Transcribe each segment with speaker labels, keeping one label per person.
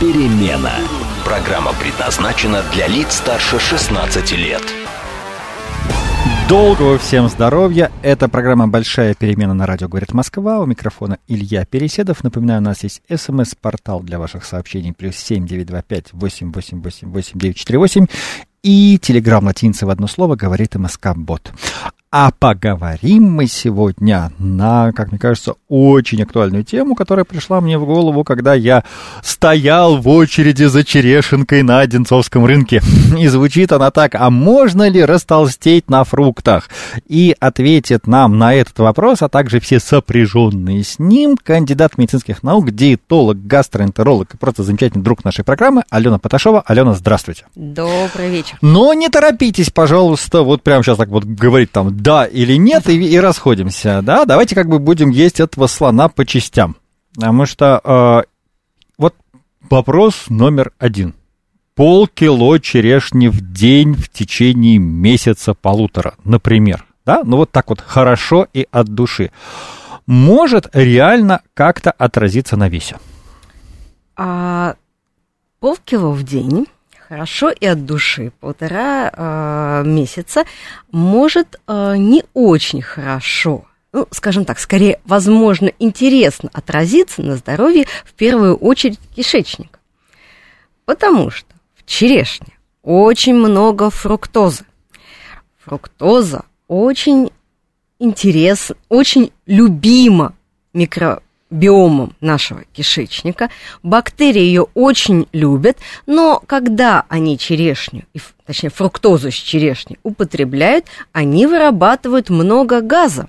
Speaker 1: перемена». Программа предназначена для лиц старше 16 лет.
Speaker 2: Долгого всем здоровья. Это программа «Большая перемена» на радио «Говорит Москва». У микрофона Илья Переседов. Напоминаю, у нас есть смс-портал для ваших сообщений. Плюс семь девять два пять восемь восемь восемь восемь девять четыре восемь. И телеграм латинцы в одно слово говорит МСК-бот. А поговорим мы сегодня на, как мне кажется, очень актуальную тему, которая пришла мне в голову, когда я стоял в очереди за черешенкой на Одинцовском рынке. И звучит она так, а можно ли растолстеть на фруктах? И ответит нам на этот вопрос, а также все сопряженные с ним, кандидат медицинских наук, диетолог, гастроэнтеролог и просто замечательный друг нашей программы Алена Поташова. Алена, здравствуйте.
Speaker 3: Добрый вечер.
Speaker 2: Но не торопитесь, пожалуйста, вот прямо сейчас так вот говорить там да или нет, и, и расходимся, да, давайте как бы будем есть этого слона по частям, потому что э, вот вопрос номер один. Полкило черешни в день в течение месяца-полутора, например, да, ну вот так вот хорошо и от души, может реально как-то отразиться на весе?
Speaker 3: А, полкило в день хорошо и от души. Полтора э, месяца может э, не очень хорошо, ну, скажем так, скорее, возможно, интересно отразиться на здоровье в первую очередь кишечника. Потому что в черешне очень много фруктозы. Фруктоза очень интересна, очень любима микро, биомом нашего кишечника. Бактерии ее очень любят, но когда они черешню, точнее фруктозу с черешни употребляют, они вырабатывают много газа.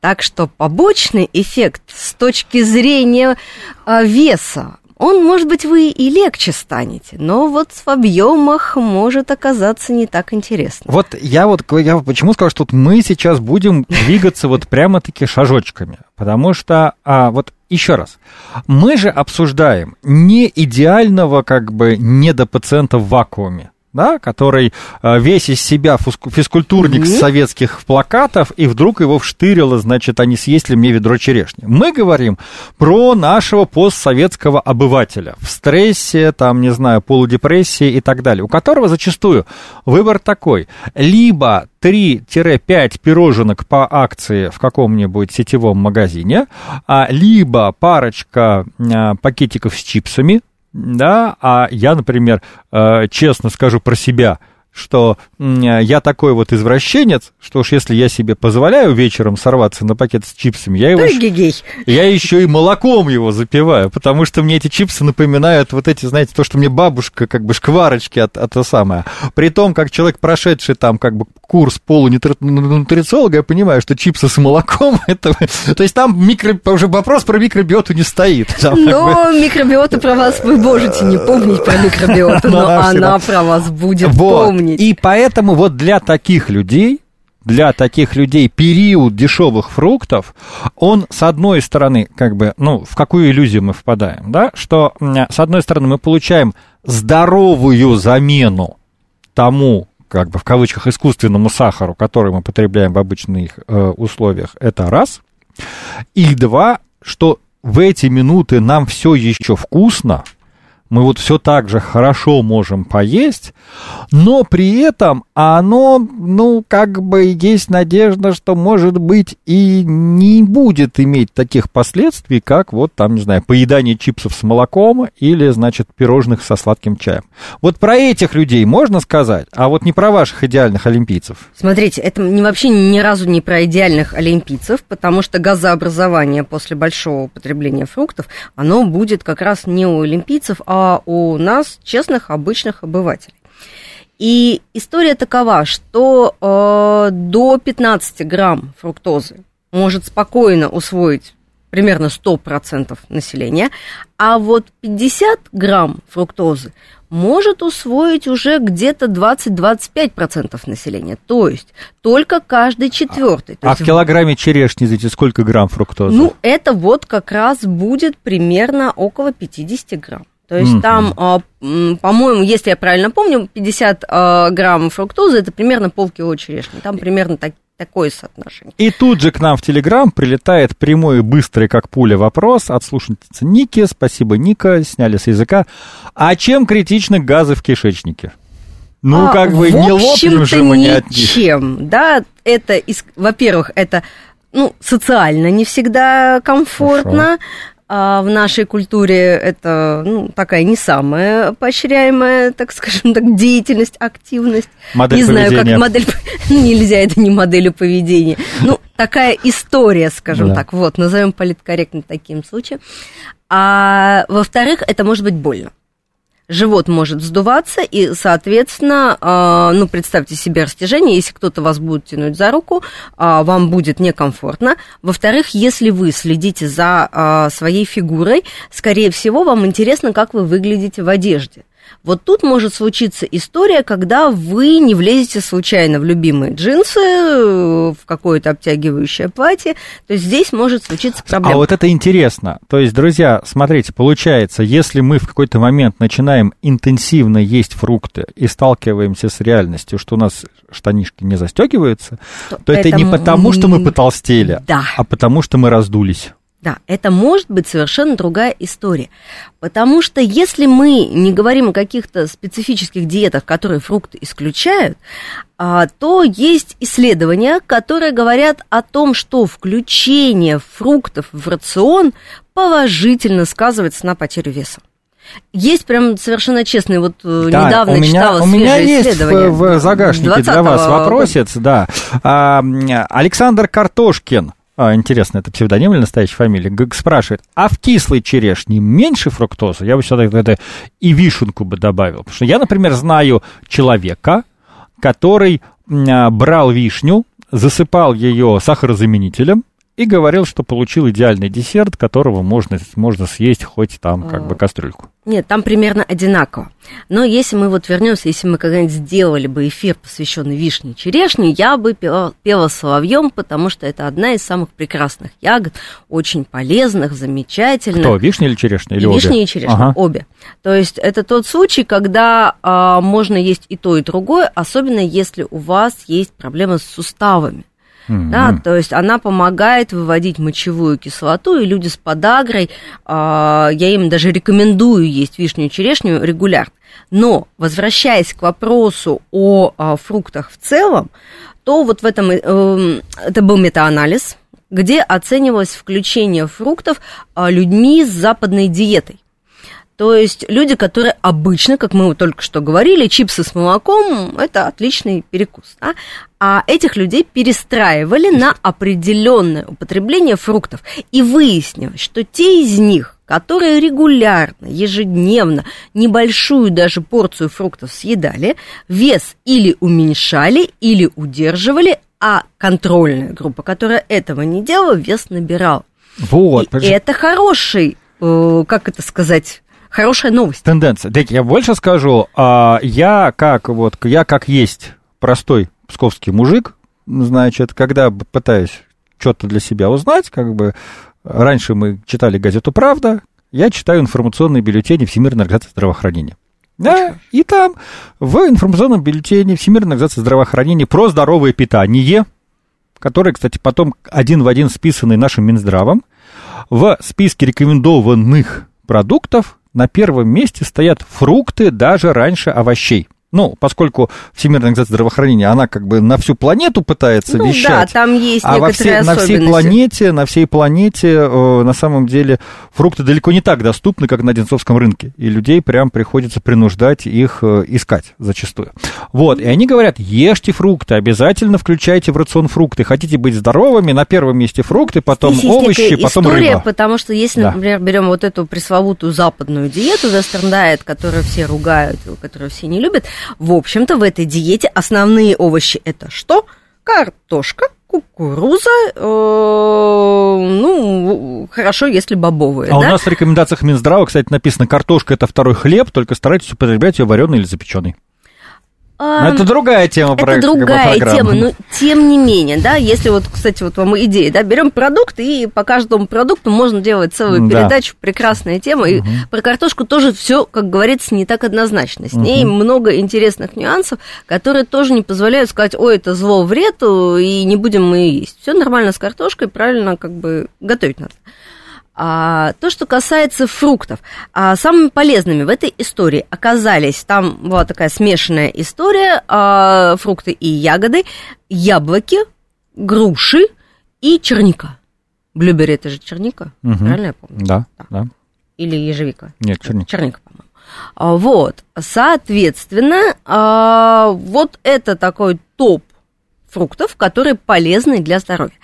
Speaker 3: Так что побочный эффект с точки зрения а, веса он, может быть, вы и легче станете, но вот в объемах может оказаться не так интересно.
Speaker 2: Вот я вот я почему сказал, что мы сейчас будем двигаться вот прямо-таки шажочками, потому что а, вот еще раз, мы же обсуждаем не идеального как бы недопациента в вакууме, да, который э, весь из себя физкультурник mm-hmm. советских плакатов, и вдруг его вштырило, значит, они съесли мне ведро черешни. Мы говорим про нашего постсоветского обывателя в стрессе, там, не знаю, полудепрессии и так далее, у которого зачастую выбор такой. Либо 3-5 пироженок по акции в каком-нибудь сетевом магазине, а, либо парочка а, пакетиков с чипсами, да, а я, например, э, честно скажу про себя – что я такой вот извращенец, что уж если я себе позволяю вечером сорваться на пакет с чипсами, я его...
Speaker 3: Ой,
Speaker 2: я еще и молоком его запиваю, потому что мне эти чипсы напоминают вот эти, знаете, то, что мне бабушка, как бы шкварочки от, от то самое. При том, как человек, прошедший там как бы курс полунутрициолога, я понимаю, что чипсы с молоком, это... То есть там микро... уже вопрос про микробиоту не стоит.
Speaker 3: Там, но как бы... микробиота про вас вы можете не помнить про микробиоту, но она про вас будет помнить
Speaker 2: помнить. И поэтому вот для таких людей для таких людей период дешевых фруктов, он, с одной стороны, как бы, ну, в какую иллюзию мы впадаем, да, что, с одной стороны, мы получаем здоровую замену тому, как бы в кавычках, искусственному сахару, который мы потребляем в обычных э, условиях, это раз. И два, что в эти минуты нам все еще вкусно, мы вот все так же хорошо можем поесть, но при этом оно, ну, как бы есть надежда, что, может быть, и не будет иметь таких последствий, как вот там, не знаю, поедание чипсов с молоком или, значит, пирожных со сладким чаем. Вот про этих людей можно сказать, а вот не про ваших идеальных олимпийцев.
Speaker 3: Смотрите, это не, вообще ни разу не про идеальных олимпийцев, потому что газообразование после большого употребления фруктов, оно будет как раз не у олимпийцев, а а у нас честных, обычных обывателей. И история такова, что э, до 15 грамм фруктозы может спокойно усвоить примерно 100% населения, а вот 50 грамм фруктозы может усвоить уже где-то 20-25% населения. То есть только каждый четвертый.
Speaker 2: А
Speaker 3: есть,
Speaker 2: в килограмме черешни, знаете, сколько грамм фруктозы?
Speaker 3: Ну, это вот как раз будет примерно около 50 грамм. То есть mm-hmm. там, а, по-моему, если я правильно помню, 50 а, грамм фруктозы это примерно полкило черешни. Там примерно так, такое соотношение.
Speaker 2: И тут же к нам в Телеграм прилетает прямой и быстрый, как пуля, вопрос от слушательницы Ники. Спасибо, Ника, сняли с языка. А чем критичны газы в кишечнике? Ну, а, как бы не лопнем же мы не от них.
Speaker 3: Ничем, да, это, во-первых, это ну, социально не всегда комфортно. Хорошо. А в нашей культуре это ну, такая не самая поощряемая, так скажем так, деятельность, активность.
Speaker 2: Модель
Speaker 3: не
Speaker 2: знаю,
Speaker 3: поведения. как модель нельзя, это не модель поведения. Ну, такая история, скажем да. так, вот, назовем политкорректно таким случаем. А во-вторых, это может быть больно живот может вздуваться, и, соответственно, э, ну, представьте себе растяжение, если кто-то вас будет тянуть за руку, э, вам будет некомфортно. Во-вторых, если вы следите за э, своей фигурой, скорее всего, вам интересно, как вы выглядите в одежде. Вот тут может случиться история, когда вы не влезете случайно в любимые джинсы, э, в какое-то обтягивающее платье. То есть здесь может случиться проблема.
Speaker 2: А вот это интересно. То есть, друзья, смотрите, получается, если мы в какой-то момент начинаем интенсивно есть фрукты и сталкиваемся с реальностью, что у нас штанишки не застегиваются, то, то это, это не потому, что мы потолстели,
Speaker 3: да.
Speaker 2: а потому, что мы раздулись.
Speaker 3: Да, это может быть совершенно другая история. Потому что если мы не говорим о каких-то специфических диетах, которые фрукты исключают, а, то есть исследования, которые говорят о том, что включение фруктов в рацион положительно сказывается на потерю веса. Есть прям совершенно честные, вот э, да, недавно у меня, читала
Speaker 2: у меня есть в, в загашнике для вас вопросец, да. А, Александр Картошкин а, интересно, это псевдоним или настоящая фамилия, Гэг спрашивает, а в кислой черешне меньше фруктозы? Я бы сюда это и вишенку бы добавил. Потому что я, например, знаю человека, который а, брал вишню, засыпал ее сахарозаменителем, и говорил, что получил идеальный десерт, которого можно, можно съесть хоть там как бы кастрюльку.
Speaker 3: Нет, там примерно одинаково. Но если мы вот вернемся, если мы когда-нибудь сделали бы эфир, посвященный вишне и черешне, я бы пела, пела соловьем, потому что это одна из самых прекрасных ягод, очень полезных, замечательных.
Speaker 2: Кто, вишня или черешня? Или и
Speaker 3: обе? Вишня и черешня, ага. обе. То есть это тот случай, когда а, можно есть и то, и другое, особенно если у вас есть проблемы с суставами. Mm-hmm. Да, то есть она помогает выводить мочевую кислоту, и люди с подагрой, а, я им даже рекомендую есть вишню и черешню регулярно. Но, возвращаясь к вопросу о а, фруктах в целом, то вот в этом, э, это был метаанализ, где оценивалось включение фруктов а, людьми с западной диетой. То есть люди, которые обычно, как мы только что говорили, чипсы с молоком – это отличный перекус. Да? А этих людей перестраивали на определенное употребление фруктов. И выяснилось, что те из них, которые регулярно, ежедневно, небольшую даже порцию фруктов съедали, вес или уменьшали, или удерживали, а контрольная группа, которая этого не делала, вес набирал. Вот. И это хороший, э, как это сказать, хорошая новость.
Speaker 2: Тенденция. Дайте я больше скажу. А, я как вот я как есть простой псковский мужик, значит, когда пытаюсь что-то для себя узнать, как бы раньше мы читали газету «Правда», я читаю информационные бюллетени Всемирной организации здравоохранения. Да, и там в информационном бюллетене Всемирной организации здравоохранения про здоровое питание, которое, кстати, потом один в один списанный нашим Минздравом, в списке рекомендованных продуктов на первом месте стоят фрукты даже раньше овощей. Ну, поскольку Всемирная организация здравоохранения, она как бы на всю планету пытается ну, вещать.
Speaker 3: Да, там есть
Speaker 2: а во все, на всей планете, на всей планете э, на самом деле фрукты далеко не так доступны, как на Одинцовском рынке. И людей прям приходится принуждать их э, искать зачастую. Вот, и они говорят, ешьте фрукты, обязательно включайте в рацион фрукты. Хотите быть здоровыми, на первом месте фрукты, потом Здесь овощи, потом история, рыба.
Speaker 3: потому что если, да. например, берем вот эту пресловутую западную диету Diet, которую все ругают, которую все не любят, в общем-то, в этой диете основные овощи это что? Картошка, кукуруза, э, ну, хорошо, если бобовые.
Speaker 2: А
Speaker 3: да?
Speaker 2: у нас в рекомендациях Минздрава, кстати, написано, картошка это второй хлеб, только старайтесь употреблять ее вареный или запеченный. Но это другая тема
Speaker 3: Это
Speaker 2: про
Speaker 3: другая
Speaker 2: программы.
Speaker 3: тема, но тем не менее, да, если вот, кстати, вот вам идея, да, берем продукт, и по каждому продукту можно делать целую
Speaker 2: Да.
Speaker 3: передачу, прекрасная тема, и про картошку тоже все, как говорится, не так однозначно. С ней много интересных нюансов, которые тоже не позволяют сказать, ой, это зло, вред, и не будем мы есть. Все нормально с картошкой, правильно как бы готовить надо. А, то, что касается фруктов, а, самыми полезными в этой истории оказались, там была такая смешанная история, а, фрукты и ягоды, яблоки, груши и черника. Блюбери это же черника,
Speaker 2: Мгм.
Speaker 3: правильно я помню?
Speaker 2: Да, да.
Speaker 3: Или ежевика?
Speaker 2: Нет, черника.
Speaker 3: Черника, по-моему. А, Вот, соответственно, а, вот это такой топ фруктов, которые полезны для здоровья.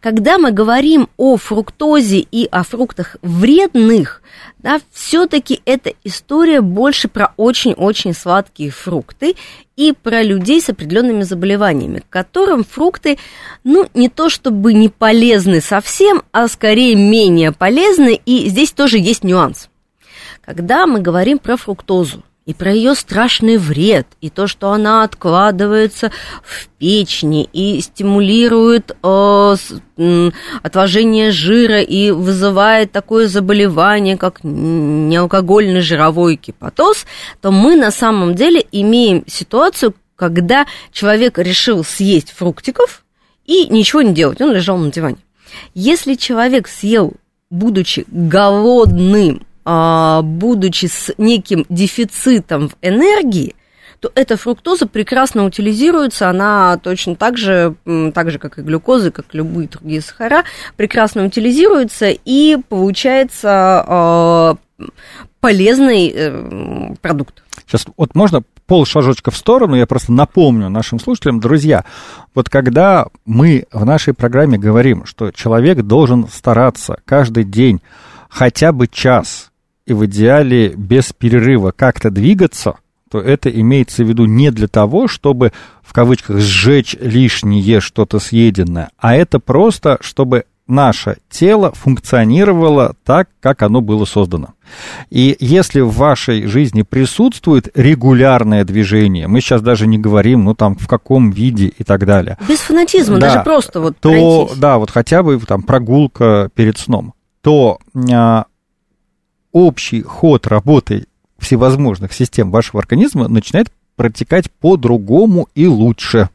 Speaker 3: Когда мы говорим о фруктозе и о фруктах вредных, да, все-таки эта история больше про очень-очень сладкие фрукты и про людей с определенными заболеваниями, которым фрукты, ну, не то чтобы не полезны совсем, а скорее менее полезны, и здесь тоже есть нюанс. Когда мы говорим про фруктозу и про ее страшный вред, и то, что она откладывается в печени и стимулирует э, отложение жира и вызывает такое заболевание, как неалкогольный жировой гепатоз, то мы на самом деле имеем ситуацию, когда человек решил съесть фруктиков и ничего не делать, он лежал на диване. Если человек съел, будучи голодным, будучи с неким дефицитом в энергии, то эта фруктоза прекрасно утилизируется, она точно так же, так же, как и глюкоза, как любые другие сахара, прекрасно утилизируется и получается а, полезный э, продукт.
Speaker 2: Сейчас вот можно пол шажочка в сторону, я просто напомню нашим слушателям, друзья, вот когда мы в нашей программе говорим, что человек должен стараться каждый день хотя бы час и в идеале без перерыва как-то двигаться, то это имеется в виду не для того, чтобы в кавычках сжечь лишнее что-то съеденное, а это просто, чтобы наше тело функционировало так, как оно было создано. И если в вашей жизни присутствует регулярное движение, мы сейчас даже не говорим, ну там в каком виде и так далее,
Speaker 3: Без фанатизма,
Speaker 2: Да,
Speaker 3: даже просто вот
Speaker 2: то
Speaker 3: пройтись.
Speaker 2: да, вот хотя бы там прогулка перед сном, то а, общий ход работы всевозможных систем вашего организма начинает протекать по-другому и лучше.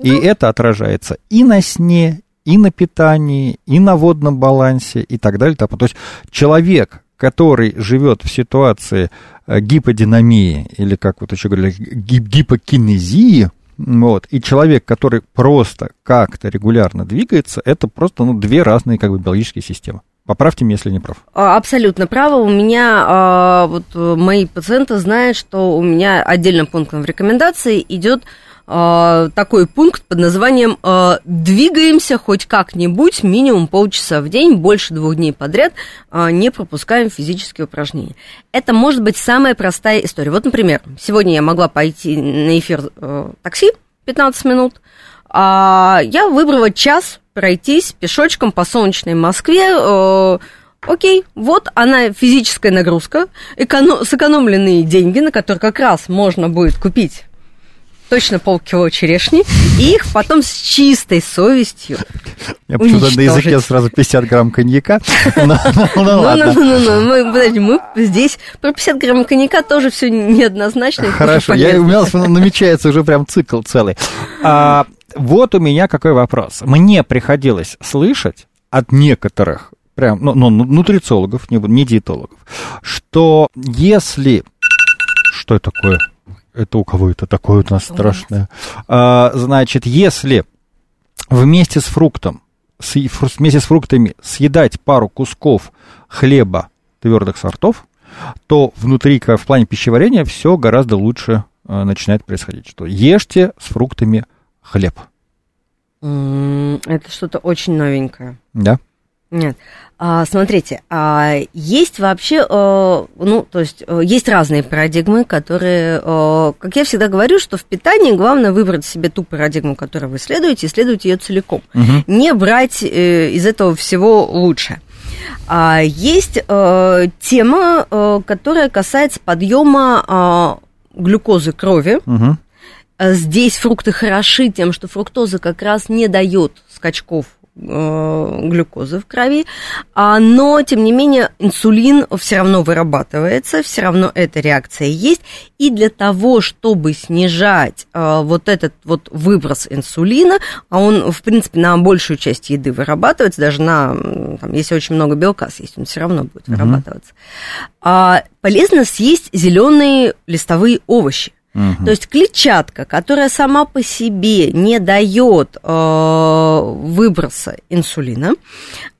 Speaker 2: И это отражается и на сне, и на питании, и на водном балансе, и так далее. То есть человек, который живет в ситуации э, гиподинамии, или как вот еще говорили, гип- гипокинезии, вот, и человек, который просто как-то регулярно двигается, это просто ну, две разные как бы биологические системы. Поправьте меня, если не прав.
Speaker 3: А, Абсолютно право. У меня а, вот э, мои пациенты знают, что у меня отдельным пунктом в рекомендации идет а, такой пункт под названием «Двигаемся хоть как-нибудь минимум полчаса в день, больше двух дней подряд, не пропускаем физические упражнения». Это может быть самая простая история. Вот, например, сегодня я могла пойти на эфир э, такси 15 минут, а я выбрала час пройтись пешочком по солнечной Москве. э, Окей, вот она физическая нагрузка, эконо- сэкономленные деньги, на которые как раз можно будет купить точно полкило черешни, и их потом с чистой совестью.
Speaker 2: Я почему-то на языке сразу 50 грамм коньяка. Ну ну, ну,
Speaker 3: Ну,
Speaker 2: ладно.
Speaker 3: ну, ну, ну, мы, подожди, мы здесь про 50 грамм коньяка тоже все неоднозначно.
Speaker 2: Хорошо, у меня намечается уже прям цикл целый. А, вот у меня какой вопрос. Мне приходилось слышать от некоторых, прям, ну, ну, нутрициологов, не, не диетологов, что если... Что это такое? Это у кого это такое у нас
Speaker 3: У
Speaker 2: страшное? А, значит, если вместе с фруктом, с- вместе с фруктами съедать пару кусков хлеба твердых сортов, то внутри, в плане пищеварения, все гораздо лучше э, начинает происходить. Что ешьте с фруктами хлеб.
Speaker 3: Это что-то очень новенькое.
Speaker 2: Да?
Speaker 3: Нет. А, смотрите, а, есть вообще, а, ну, то есть, а, есть разные парадигмы, которые, а, как я всегда говорю, что в питании главное выбрать себе ту парадигму, которую вы следуете, и следовать ее целиком. Угу. Не брать э, из этого всего лучшее. А, есть а, тема, а, которая касается подъема глюкозы крови. Угу. Здесь фрукты хороши тем, что фруктоза как раз не дает скачков Э, глюкозы в крови, а, но, тем не менее, инсулин все равно вырабатывается, все равно эта реакция есть, и для того, чтобы снижать а, вот этот вот выброс инсулина, а он, в принципе, на большую часть еды вырабатывается, даже на, там, если очень много белка съесть, он все равно будет угу. вырабатываться, а, полезно съесть зеленые листовые овощи. Угу. То есть клетчатка, которая сама по себе не дает э, выброса инсулина,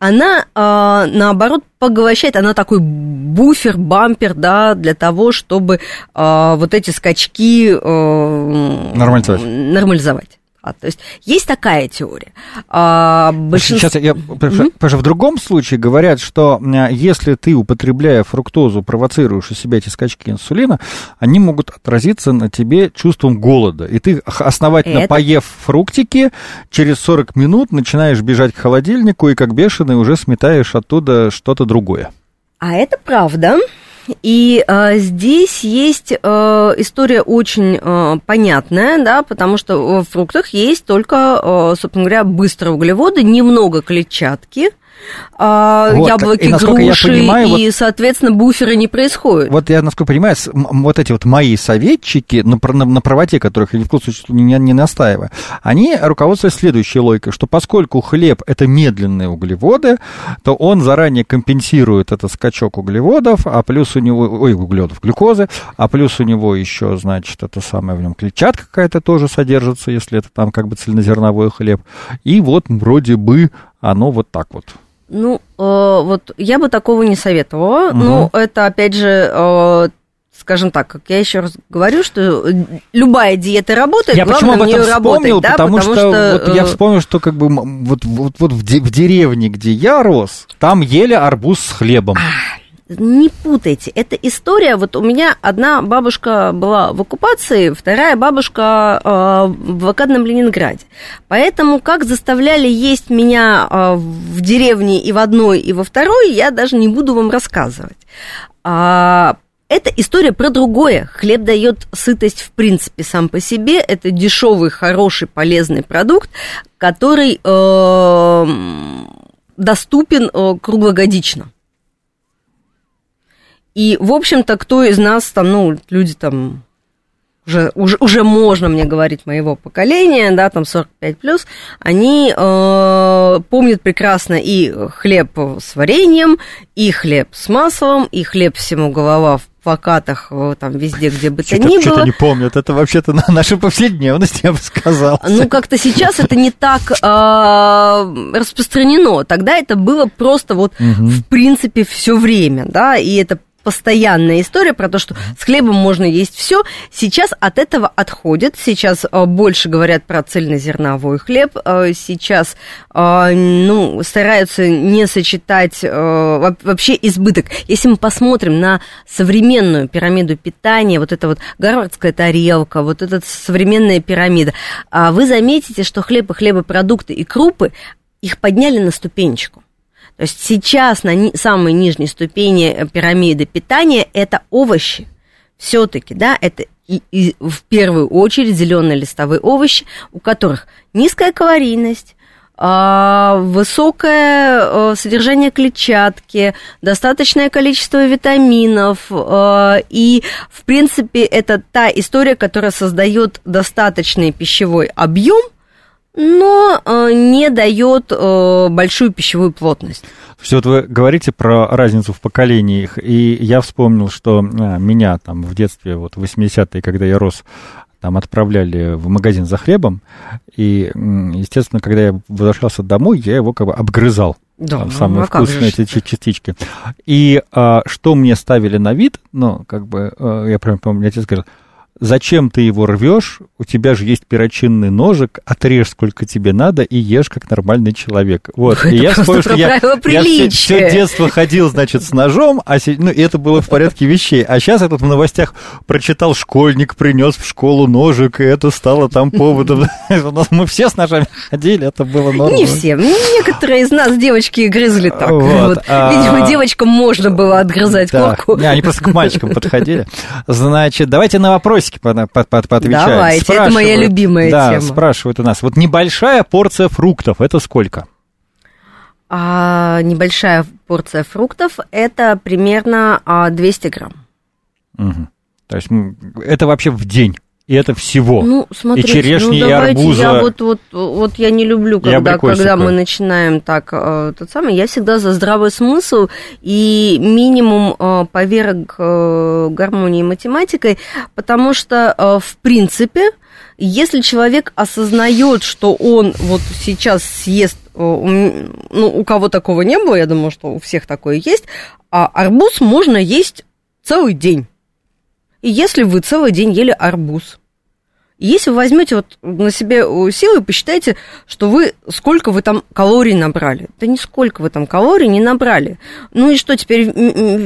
Speaker 3: она э, наоборот поглощает, она такой буфер, бампер, да, для того, чтобы э, вот эти скачки э,
Speaker 2: нормализовать.
Speaker 3: нормализовать. А, то есть есть такая теория.
Speaker 2: А, большинство... Сейчас я, mm-hmm. что в другом случае говорят, что если ты, употребляя фруктозу, провоцируешь у себя эти скачки инсулина, они могут отразиться на тебе чувством голода. И ты, основательно Это... поев фруктики, через 40 минут начинаешь бежать к холодильнику и как бешеный уже сметаешь оттуда что-то другое.
Speaker 3: А это правда. И э, здесь есть э, история очень э, понятная, да, потому что в фруктах есть только, э, собственно говоря, быстрые углеводы, немного клетчатки, а, вот, яблоки, и, груши, понимаю, и, вот, соответственно, буферы не происходят.
Speaker 2: Вот я, насколько понимаю, вот эти вот мои советчики, на, на, на правоте которых я ни в коем случае не, не настаиваю, они руководствуются следующей логикой, что поскольку хлеб – это медленные углеводы, то он заранее компенсирует этот скачок углеводов, а плюс у него, ой, углеводов, глюкозы, а плюс у него еще, значит, это самое в нем клетчатка какая-то тоже содержится, если это там как бы цельнозерновой хлеб, и вот вроде бы оно вот так вот.
Speaker 3: Ну, э, вот я бы такого не советовала. Угу. Ну, это, опять же, э, скажем так, как я еще раз говорю, что любая диета работает,
Speaker 2: я главное почему об этом вспомнил, да, потому, потому что, что вот я э, вспомнил, что как бы вот, вот, вот в, деревне, где я рос, там ели арбуз с хлебом. А,
Speaker 3: не путайте. Это история. Вот у меня одна бабушка была в оккупации, вторая бабушка э, в блокадном Ленинграде. Поэтому как заставляли есть меня э, в деревне и в одной, и во второй, я даже не буду вам рассказывать. А, это история про другое. Хлеб дает сытость в принципе сам по себе. Это дешевый, хороший, полезный продукт, который э, доступен э, круглогодично. И, в общем-то, кто из нас там, ну, люди там уже, уже, уже можно мне говорить моего поколения, да, там 45 плюс, они э, помнят прекрасно и хлеб с вареньем, и хлеб с маслом, и хлеб всему голова в плакатах там везде, где бы то ни было.
Speaker 2: Что-то не помнят, это вообще-то на наша повседневность, я бы сказал.
Speaker 3: Ну, как-то сейчас это не так э, распространено. Тогда это было просто вот, угу. в принципе, все время, да, и это постоянная история про то, что с хлебом можно есть все. Сейчас от этого отходят. Сейчас э, больше говорят про цельнозерновой хлеб. Э, сейчас э, ну, стараются не сочетать вообще избыток. Если мы посмотрим на современную пирамиду питания, вот эта вот гарвардская тарелка, вот эта современная пирамида, вы заметите, что хлеб и хлебопродукты и крупы их подняли на ступенечку. То есть сейчас на ни, самой нижней ступени э, пирамиды питания это овощи. Все-таки, да, это и, и в первую очередь зеленые листовые овощи, у которых низкая калорийность, а, высокое э, содержание клетчатки, достаточное количество витаминов, э, и, в принципе, это та история, которая создает достаточный пищевой объем – но э, не дает э, большую пищевую плотность.
Speaker 2: Все вот вы говорите про разницу в поколениях, и я вспомнил, что а, меня там в детстве, вот в 80-е, когда я рос, там отправляли в магазин за хлебом, и, естественно, когда я возвращался домой, я его как бы обгрызал. Да, там, ну, самые а вкусные эти частички. И а, что мне ставили на вид, ну, как бы, а, я прям помню, отец говорил, зачем ты его рвешь? У тебя же есть перочинный ножик, отрежь сколько тебе надо и ешь как нормальный человек. Вот.
Speaker 3: Это
Speaker 2: и я вспомнил, что я, я все,
Speaker 3: приличия.
Speaker 2: детство ходил, значит, с ножом, а ну, и это было в порядке вещей. А сейчас я тут в новостях прочитал, школьник принес в школу ножик, и это стало там поводом. У нас Мы все с ножами ходили, это было нормально.
Speaker 3: Не все. Некоторые из нас девочки грызли так.
Speaker 2: А-
Speaker 3: Видимо, девочкам можно было отгрызать корку.
Speaker 2: Они просто к мальчикам подходили. Значит, давайте на вопросики по- по- по- поотвечаем.
Speaker 3: Давайте, это моя
Speaker 2: Спрашивают-
Speaker 3: любимая
Speaker 2: да,
Speaker 3: тема.
Speaker 2: спрашивают у нас. Вот небольшая порция фруктов, это сколько?
Speaker 3: А небольшая порция фруктов – это примерно а, 200 грамм.
Speaker 2: Мгм. То есть это вообще в день, и это всего.
Speaker 3: Ну, смотрите,
Speaker 2: черешни, и
Speaker 3: ну, давайте
Speaker 2: арбуза.
Speaker 3: я вот, вот, вот я не люблю,
Speaker 2: И
Speaker 3: когда, когда мы начинаем так, э, тот самый, я всегда за здравый смысл и минимум э, поверок э, гармонии математикой, потому что, э, в принципе, если человек осознает, что он вот сейчас съест, э, ну, у кого такого не было, я думаю, что у всех такое есть, а арбуз можно есть целый день. И если вы целый день ели арбуз, если вы возьмете вот на себе э, силы и посчитайте, что вы сколько вы там калорий набрали. Да нисколько вы там калорий не набрали. Ну и что теперь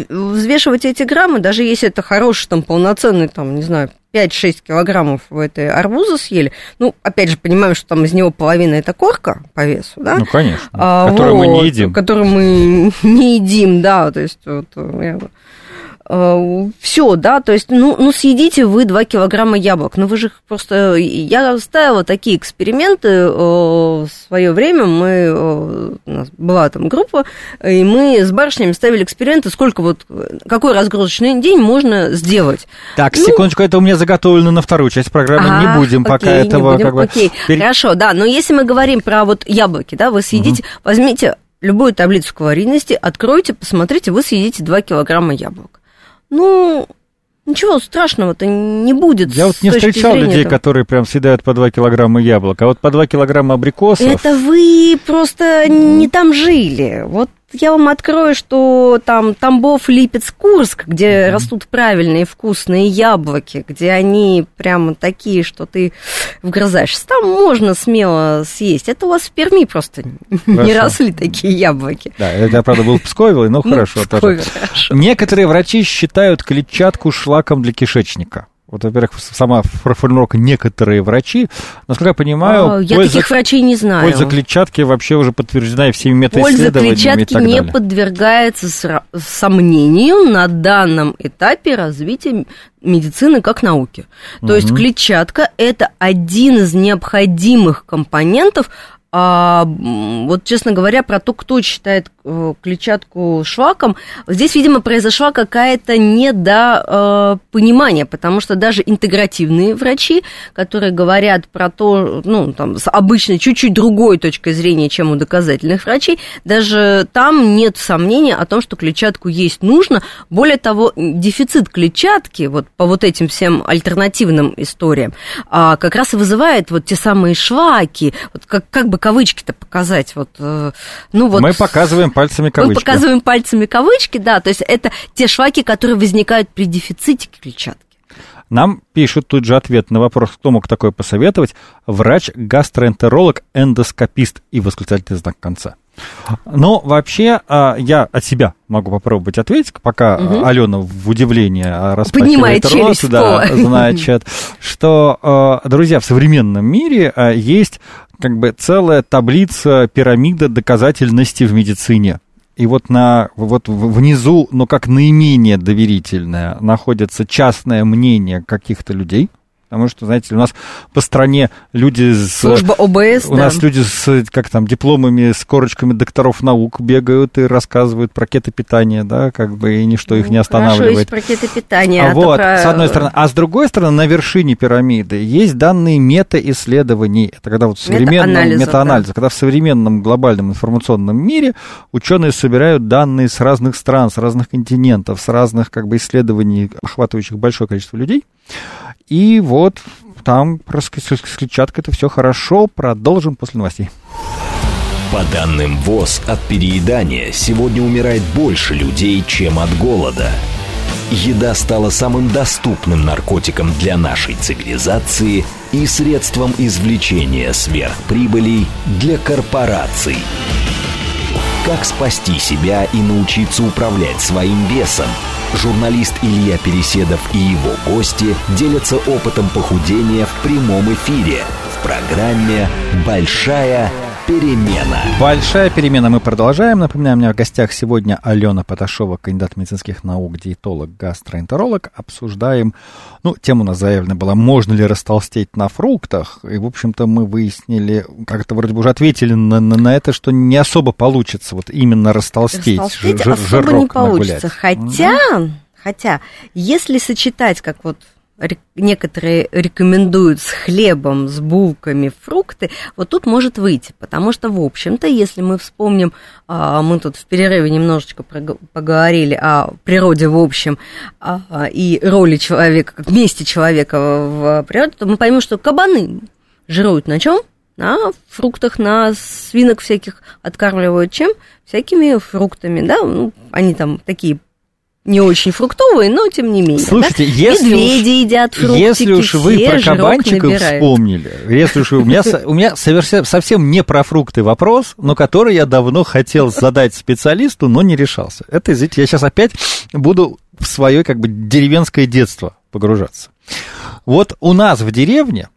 Speaker 3: взвешивать эти граммы, даже если это хороший там полноценный там, не знаю, 5-6 килограммов вы этой арбуза съели. Ну, опять же, понимаем, что там из него половина это корка по весу, да?
Speaker 2: Ну, конечно.
Speaker 3: А,
Speaker 2: которую мы не
Speaker 3: вот,
Speaker 2: едим.
Speaker 3: Которую мы не едим, да, то есть вот, все, да, то есть, ну, ну, съедите вы 2 килограмма яблок, ну, вы же просто... Я ставила такие эксперименты э, в свое время, мы... э, у нас была там группа, и мы с барышнями ставили эксперименты, сколько вот... Какой разгрузочный день можно сделать.
Speaker 2: Так,
Speaker 3: Ну-
Speaker 2: секундочку, это у меня заготовлено на вторую часть программы.
Speaker 3: Ага,
Speaker 2: не будем пока
Speaker 3: не
Speaker 2: этого
Speaker 3: будем,
Speaker 2: как бы...
Speaker 3: окей.
Speaker 2: пере-
Speaker 3: Хорошо, да, но если мы говорим про вот яблоки, да, вы съедите, возьмите любую таблицу калорийности, откройте, посмотрите, вы съедите 2 килограмма яблок. Ну, ничего страшного-то не будет.
Speaker 2: Я вот не встречал людей,
Speaker 3: этого.
Speaker 2: которые прям съедают по 2 килограмма яблок, а вот по 2 килограмма абрикосов...
Speaker 3: Это вы просто не там жили. Вот я вам открою, что там Тамбов, Липецк, Курск, где растут правильные вкусные яблоки, где они прямо такие, что ты вгрызаешься. Там можно смело съесть. Это у вас в Перми просто не
Speaker 2: Хорошо.
Speaker 3: росли такие яблоки.
Speaker 2: Да, это правда, был в Пскове, но
Speaker 3: Ну,
Speaker 2: хорошо.
Speaker 3: Пскове, хорошо.
Speaker 2: Некоторые врачи считают клетчатку шлаком для кишечника. Вот, во-первых, сама формулировка «некоторые врачи», насколько я понимаю,
Speaker 3: А, Я
Speaker 2: польза,
Speaker 3: таких врачей не знаю.
Speaker 2: польза клетчатки вообще уже подтверждена и всеми
Speaker 3: Польза
Speaker 2: метаисследованиями и
Speaker 3: клетчатки не
Speaker 2: далее.
Speaker 3: подвергается сомнению на данном этапе развития медицины как науки. То есть
Speaker 2: Мгм.
Speaker 3: клетчатка это один из необходимых компонентов. А, вот, честно говоря, про то, кто считает э, клетчатку шлаком, здесь, видимо, произошла какая-то недопонимание, потому что даже интегративные врачи, которые говорят про то, ну, там, с обычной, чуть-чуть другой точкой зрения, чем у доказательных врачей, даже там нет сомнения о том, что клетчатку есть нужно. Более того, дефицит клетчатки, вот по вот этим всем альтернативным историям, а, как раз и вызывает вот те самые шлаки, вот как, как бы кавычки-то показать, вот, э, ну вот...
Speaker 2: Мы показываем пальцами
Speaker 3: Мы
Speaker 2: кавычки.
Speaker 3: показываем пальцами кавычки, да, то есть это те шлаки, которые возникают при дефиците клетчатки.
Speaker 2: Нам пишут тут же ответ на вопрос, кто мог такое посоветовать. Врач-гастроэнтеролог, эндоскопист и восклицательный знак в конце. Но вообще а, я от себя могу попробовать ответить, пока а, Алена в удивлении а, распахивает рот, да, значит, что, друзья, в современном мире есть как бы целая таблица пирамида доказательности в медицине. И вот на вот внизу, но как наименее доверительное, находится частное мнение каких-то людей. Потому что, знаете, у нас по стране люди с...
Speaker 3: Служба ОБС,
Speaker 2: У
Speaker 3: да.
Speaker 2: нас люди с, как там, дипломами, с корочками докторов наук бегают и рассказывают про кетопитание, да, как бы, и ничто их не
Speaker 3: Ну, Хорошо,
Speaker 2: останавливает.
Speaker 3: есть ракеты питания.
Speaker 2: А
Speaker 3: то
Speaker 2: вот,
Speaker 3: про-
Speaker 2: с одной стороны. А с другой стороны, на вершине пирамиды есть данные мета-исследований. Это когда вот в современном мета-анализа, когда в современном глобальном информационном мире ученые собирают данные с разных стран, с разных континентов, с разных как бы исследований, охватывающих большое количество людей. И вот там с клетчаткой это все хорошо. Продолжим после новостей.
Speaker 1: По данным ВОЗ, от переедания сегодня умирает больше людей, чем от голода. еда стала самым доступным наркотиком для нашей цивилизации и средством извлечения сверхприбылей для корпораций. Как спасти себя и научиться управлять своим весом? Журналист Илья Переседов и его гости делятся опытом похудения в прямом эфире в программе «Большая перемена».
Speaker 2: Большая перемена. Мы продолжаем. Напоминаю, у меня в гостях сегодня Алена Поташова, кандидат медицинских наук, диетолог, гастроэнтеролог. Обсуждаем, ну, тема у нас заявлена была, можно ли растолстеть на фруктах. И, в общем-то, мы выяснили, как-то вроде бы уже ответили на, на, на это, что не особо получится вот именно растолстеть.
Speaker 3: Растолстеть особо не получится. Нагулять. Хотя, mm-hmm. хотя, если сочетать, как вот некоторые рекомендуют с хлебом, с булками фрукты, вот тут может выйти, потому что, в общем-то, если мы вспомним, а, мы тут в перерыве немножечко поговорили о природе в общем а, и роли человека, как месте человека в природе, то мы поймем, что кабаны жируют на чем? На фруктах, на свинок всяких откармливают чем? Всякими фруктами, да, ну, они там такие не очень фруктовые, но тем не менее.
Speaker 2: Слушайте, да? если
Speaker 3: Медведи
Speaker 2: уж,
Speaker 3: едят фруктики,
Speaker 2: если уж вы про кабанчиков вспомнили, если уж у меня, у меня совершенно, совсем не про фрукты вопрос, но который я давно хотел задать специалисту, но не решался. Это, извините, я сейчас опять буду в свое как бы деревенское детство погружаться. Вот у нас в деревне,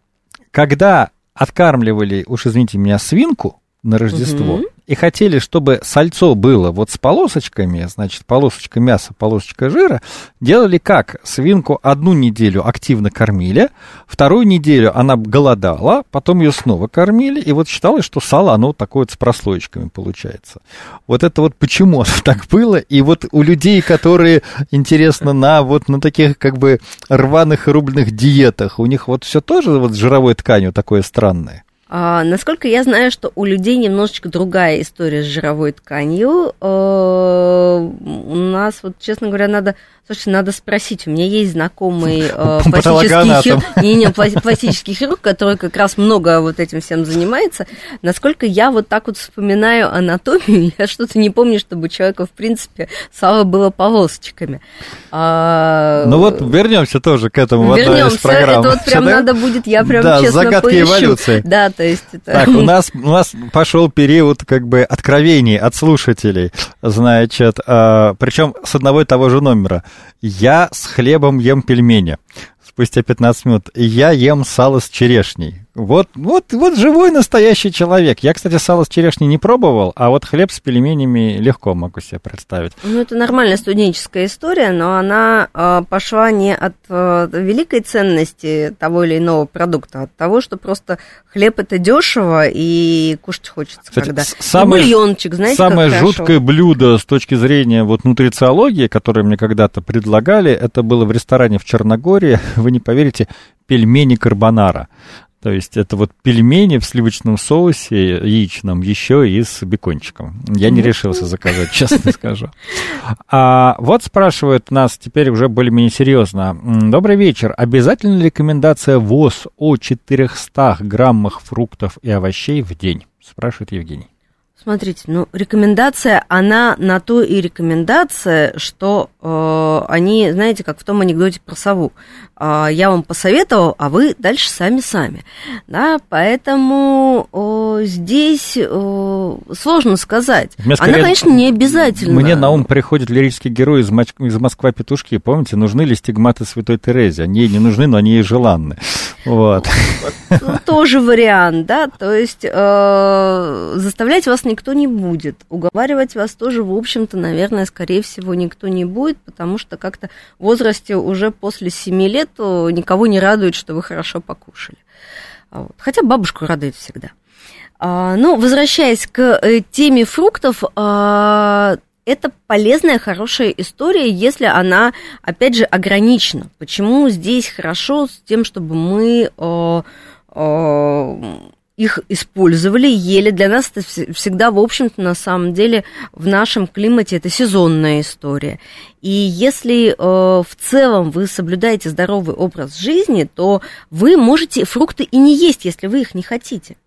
Speaker 2: когда откармливали, уж извините меня, свинку на Рождество, угу и хотели, чтобы сальцо было вот с полосочками, значит, полосочка мяса, полосочка жира, делали как? Свинку одну неделю активно кормили, вторую неделю она голодала, потом ее снова кормили, и вот считалось, что сало, оно вот такое вот с прослоечками получается. Вот это вот почему так было, и вот у людей, которые, интересно, на вот на таких как бы рваных и рубленых диетах, у них вот все тоже вот с жировой тканью такое странное.
Speaker 3: А, насколько я знаю, что у людей немножечко другая история с жировой тканью. А, у нас, вот, честно говоря, надо Слушай, надо спросить. У меня есть знакомый э, пластический, хир... не, не, пластический хирург, который как раз много вот этим всем занимается. Насколько я вот так вот вспоминаю анатомию, я что-то не помню, чтобы у человека, в принципе, сало было полосочками.
Speaker 2: А... Ну вот вернемся тоже к этому вернемся. в одной из программ.
Speaker 3: Это вот прям да? надо будет, я прям да, честно
Speaker 2: загадки
Speaker 3: поищу.
Speaker 2: эволюции.
Speaker 3: Да, то есть это...
Speaker 2: Так, у нас, у нас пошел период как бы откровений от слушателей, значит, а, причем с одного и того же номера. Я с хлебом ем пельмени. Спустя 15 минут. Я ем сало с черешней. Вот, вот, вот живой настоящий человек. Я, кстати, сало с черешней не пробовал, а вот хлеб с пельменями легко могу себе представить.
Speaker 3: Ну, это нормальная студенческая история, но она э, пошла не от э, великой ценности того или иного продукта, а от того, что просто хлеб это дешево и кушать хочется кстати, когда.
Speaker 2: Самое, и бульончик, знаете, Самое жуткое блюдо с точки зрения вот нутрициологии, которое мне когда-то предлагали, это было в ресторане в Черногории, вы не поверите, пельмени карбонара. То есть это вот пельмени в сливочном соусе яичном, еще и с бекончиком. Я не решился заказать, честно скажу. А вот спрашивают нас теперь уже более-менее серьезно. Добрый вечер. Обязательно ли рекомендация ВОЗ о 400 граммах фруктов и овощей в день? Спрашивает Евгений.
Speaker 3: Смотрите, ну, рекомендация, она на то и рекомендация, что э, они, знаете, как в том анекдоте про сову. Э, я вам посоветовал, а вы дальше сами-сами. Да, поэтому э, здесь э, сложно сказать. Мне скорее, она, конечно, не обязательно.
Speaker 2: Мне на ум приходит лирический герой из, из Москва петушки. Помните, нужны ли стигматы Святой Терезии? Они не нужны, но они ей желанны. Вот.
Speaker 3: Тоже вариант, да, то есть э, заставлять вас никто не будет, уговаривать вас тоже, в общем-то, наверное, скорее всего, никто не будет, потому что как-то в возрасте уже после 7 лет никого не радует, что вы хорошо покушали. А вот. Хотя бабушку радует всегда. А, ну, возвращаясь к э, теме фруктов, а, это полезная, хорошая история, если она, опять же, ограничена. Почему здесь хорошо с тем, чтобы мы э, э, их использовали, ели. Для нас это всегда, в общем-то, на самом деле, в нашем климате это сезонная история. И если э, в целом вы соблюдаете здоровый образ жизни, то вы можете фрукты и не есть, если вы их не хотите.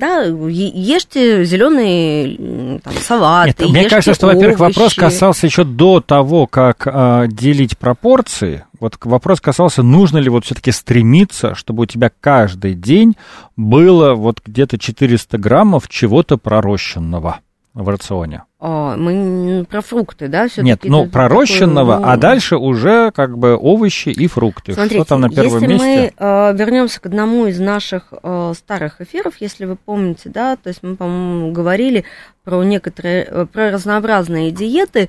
Speaker 3: Да, ешьте зеленые там, салаты.
Speaker 2: Нет, мне кажется, что, во-первых, вопрос касался еще до того, как э, делить пропорции. Вот вопрос касался, нужно ли вот все-таки стремиться, чтобы у тебя каждый день было вот где-то 400 граммов чего-то пророщенного в рационе.
Speaker 3: О, мы про фрукты, да?
Speaker 2: Нет, ну, пророщенного, такой, ну... а дальше уже как бы овощи и фрукты.
Speaker 3: Смотрите,
Speaker 2: Что там на первом
Speaker 3: если
Speaker 2: месте?
Speaker 3: мы э, вернемся к одному из наших э, старых эфиров, если вы помните, да, то есть мы, по-моему, говорили про некоторые, э, про разнообразные диеты,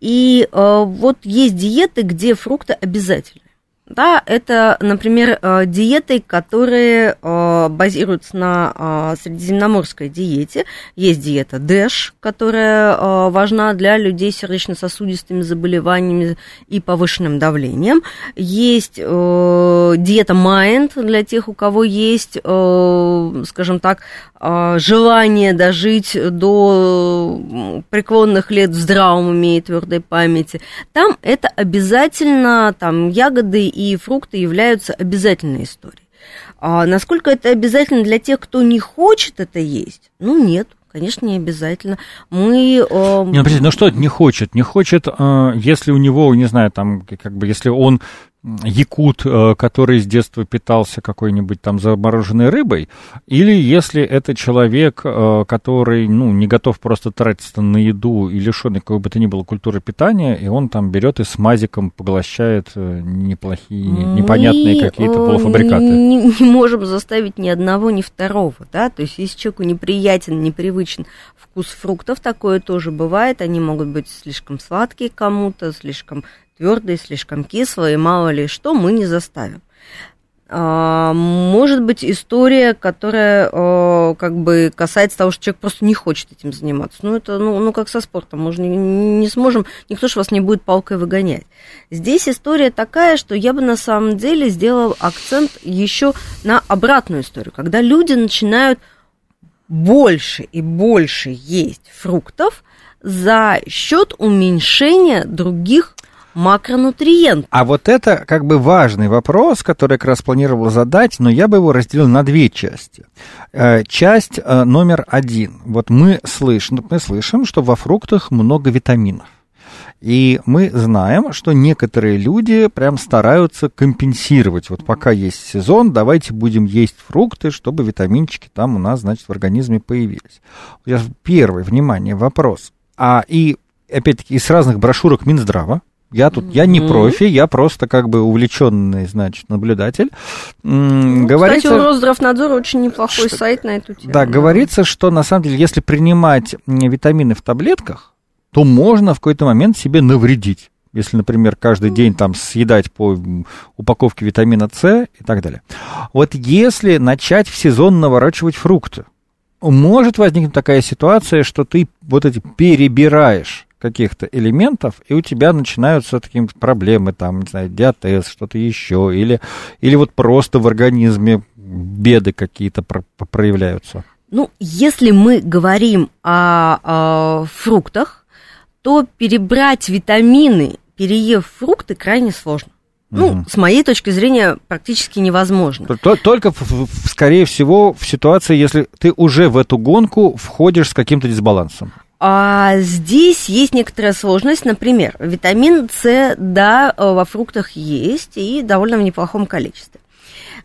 Speaker 3: и э, вот есть диеты, где фрукты обязательны. Да, это, например, э, диеты, которые э, базируются на э, средиземноморской диете. Есть диета ДЭШ, которая важна для людей с сердечно-сосудистыми заболеваниями и повышенным давлением. Есть диета Майнд для тех, у кого есть, скажем так, желание дожить до преклонных лет в здравом уме и твердой памяти. Там это обязательно там, ягоды и фрукты являются обязательной историей. А насколько это обязательно для тех, кто не хочет это есть? Ну, нет. Конечно, не обязательно. Мы...
Speaker 2: Э... Не, ну, ну что не хочет? Не хочет, э, если у него, не знаю, там, как бы, если он якут, э, который с детства питался какой-нибудь там замороженной рыбой, или если это человек, э, который, ну, не готов просто тратиться на еду и лишенный какой бы то ни было культуры питания, и он там берет и с мазиком поглощает э, неплохие, Мы непонятные какие-то полуфабрикаты.
Speaker 3: Не, не можем заставить ни одного, ни второго, да, то есть если человеку неприятен, непривычен вкус фруктов, такое тоже бывает, они могут быть слишком сладкие кому-то, слишком твердые, слишком кислые, мало ли что, мы не заставим. А, может быть история, которая как бы касается того, что человек просто не хочет этим заниматься. Ну, это, ну, ну как со спортом, мы же не, не сможем, никто же вас не будет палкой выгонять. Здесь история такая, что я бы на самом деле сделал акцент еще на обратную историю, когда люди начинают больше и больше есть фруктов за счет уменьшения других макронутриент.
Speaker 2: А вот это как бы важный вопрос, который я как раз планировал задать, но я бы его разделил на две части. Э, часть э, номер один. Вот мы слышим, мы слышим, что во фруктах много витаминов. И мы знаем, что некоторые люди прям стараются компенсировать. Вот пока есть сезон, давайте будем есть фрукты, чтобы витаминчики там у нас, значит, в организме появились. Первый, внимание, вопрос. А и, опять-таки, из разных брошюрок Минздрава, я тут, я не профи, я просто как бы увлеченный, значит, наблюдатель.
Speaker 3: Ну, говорится, кстати, у Росздравнадзора очень неплохой что, сайт на эту тему.
Speaker 2: Да, говорится, что на самом деле, если принимать витамины в таблетках, то можно в какой-то момент себе навредить. Если, например, каждый день там съедать по упаковке витамина С и так далее. Вот если начать в сезон наворачивать фрукты, может возникнуть такая ситуация, что ты вот эти перебираешь каких-то элементов, и у тебя начинаются такие проблемы, там, не знаю, диатез, что-то еще, или, или вот просто в организме беды какие-то про- проявляются?
Speaker 3: Ну, если мы говорим о, о фруктах, то перебрать витамины, переев фрукты, крайне сложно. Ну, угу. с моей точки зрения, практически невозможно.
Speaker 2: Только, скорее всего, в ситуации, если ты уже в эту гонку входишь с каким-то дисбалансом.
Speaker 3: А здесь есть некоторая сложность. Например, витамин С, да, э, во фруктах есть и довольно в неплохом количестве.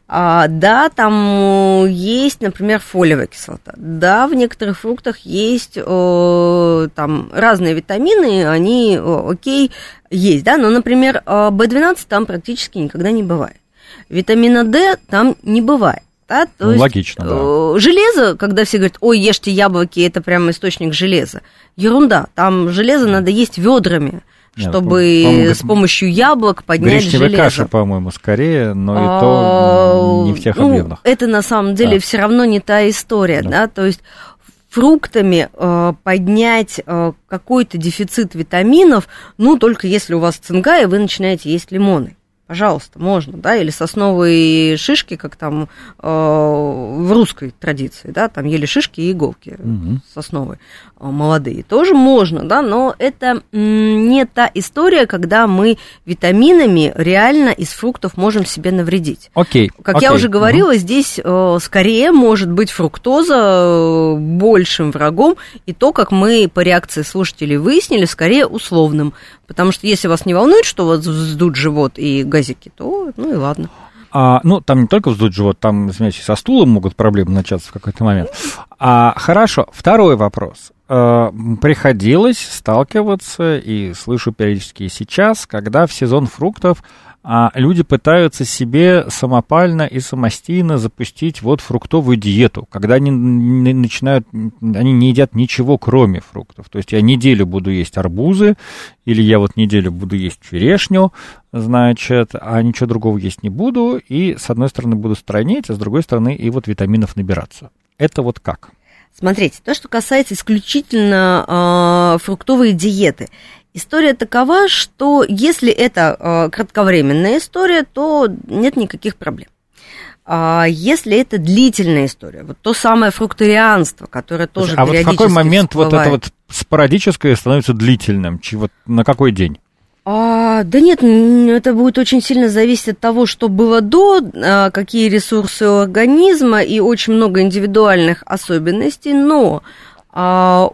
Speaker 3: А, да, там есть, например, фолиевая кислота. Да, в некоторых фруктах есть о, там разные витамины, они, о, окей, есть, да, но, например, B12 там практически никогда не бывает. Витамина D там не бывает. Да?
Speaker 2: То ну, есть, логично, да.
Speaker 3: Э, железо, когда все говорят, ой, ешьте яблоки, это прям источник железа. Ерунда, там железо надо есть ведрами чтобы Нет, с помощью яблок поднять
Speaker 2: Гречневая
Speaker 3: железо.
Speaker 2: каша, по-моему, скорее, но и то не в тех
Speaker 3: ну,
Speaker 2: объемах.
Speaker 3: Это на самом деле да. все равно не та история, да, да? то есть фруктами э, поднять э, какой-то дефицит витаминов, ну, только если у вас цинга, и вы начинаете есть лимоны. Пожалуйста, можно, да, или сосновые шишки, как там э, в русской традиции, да, там ели шишки и иголки угу. сосновые э, молодые, тоже можно, да, но это не та история, когда мы витаминами реально из фруктов можем себе навредить.
Speaker 2: Окей.
Speaker 3: Как
Speaker 2: окей.
Speaker 3: я уже говорила, угу. здесь э, скорее может быть фруктоза э, большим врагом, и то, как мы по реакции слушателей выяснили, скорее условным, потому что если вас не волнует, что вас вздут живот и газики, то ну и ладно.
Speaker 2: А, ну, там не только вздуть живот, там, извиняюсь, со стулом могут проблемы начаться в какой-то момент. А, хорошо, второй вопрос. А, приходилось сталкиваться, и слышу периодически и сейчас, когда в сезон фруктов а люди пытаются себе самопально и самостийно запустить вот фруктовую диету, когда они начинают, они не едят ничего, кроме фруктов. То есть я неделю буду есть арбузы, или я вот неделю буду есть черешню, значит, а ничего другого есть не буду, и с одной стороны буду странеть, а с другой стороны и вот витаминов набираться. Это вот как?
Speaker 3: Смотрите, то, что касается исключительно э, фруктовой диеты, История такова, что если это э, кратковременная история, то нет никаких проблем. А если это длительная история, вот то самое фрукторианство, которое тоже
Speaker 2: а вот в какой момент всплывает. вот это вот спорадическое становится длительным? Вот на какой день?
Speaker 3: А, да нет, это будет очень сильно зависеть от того, что было до, а, какие ресурсы у организма и очень много индивидуальных особенностей, но а,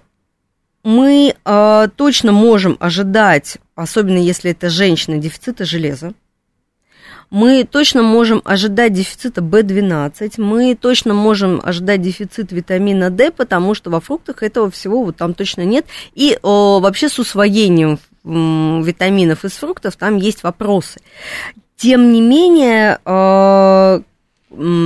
Speaker 3: мы э, точно можем ожидать, особенно если это женщина, дефицита железа. Мы точно можем ожидать дефицита В12, мы точно можем ожидать дефицит витамина D, потому что во фруктах этого всего вот там точно нет. И о, вообще с усвоением витаминов из фруктов там есть вопросы. Тем не менее, э,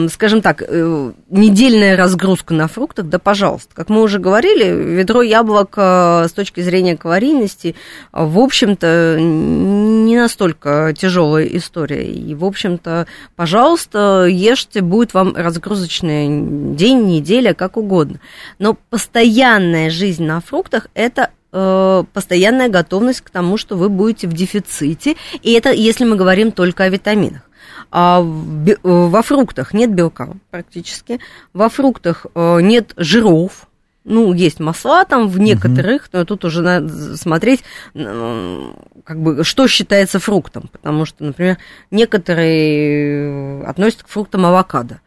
Speaker 3: скажем так, э, недельная разгрузка на фруктах, да, пожалуйста. Как мы уже говорили, ведро яблок э, с точки зрения калорийности, в общем-то, не настолько тяжелая история. И, в общем-то, пожалуйста, ешьте, будет вам разгрузочный день, неделя, как угодно. Но постоянная жизнь на фруктах – это э, постоянная готовность к тому, что вы будете в дефиците, и это если мы говорим только о витаминах. А во фруктах нет белка практически, во фруктах э, нет жиров, ну, есть масла там в некоторых, но тут уже надо смотреть, как бы, что считается фруктом, потому что, например, некоторые относятся к фруктам авокадо.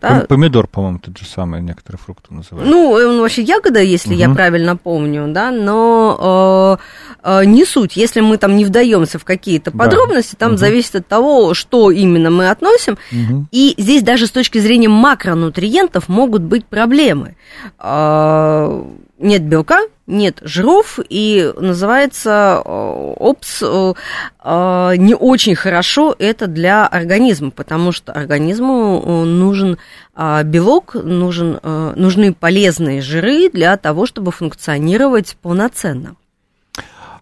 Speaker 2: Да? Помидор, по-моему, тот же самый, некоторые фрукты называют.
Speaker 3: Ну, он вообще ягода, если угу. я правильно помню, да, но э, э, не суть. Если мы там не вдаемся в какие-то подробности, да. там угу. зависит от того, что именно мы относим. Угу. И здесь даже с точки зрения макронутриентов могут быть проблемы. Э, нет белка, нет жиров, и называется э, ОПС э, э, не очень хорошо это для организма, потому что организму нужен белок, нужен, нужны полезные жиры для того, чтобы функционировать полноценно.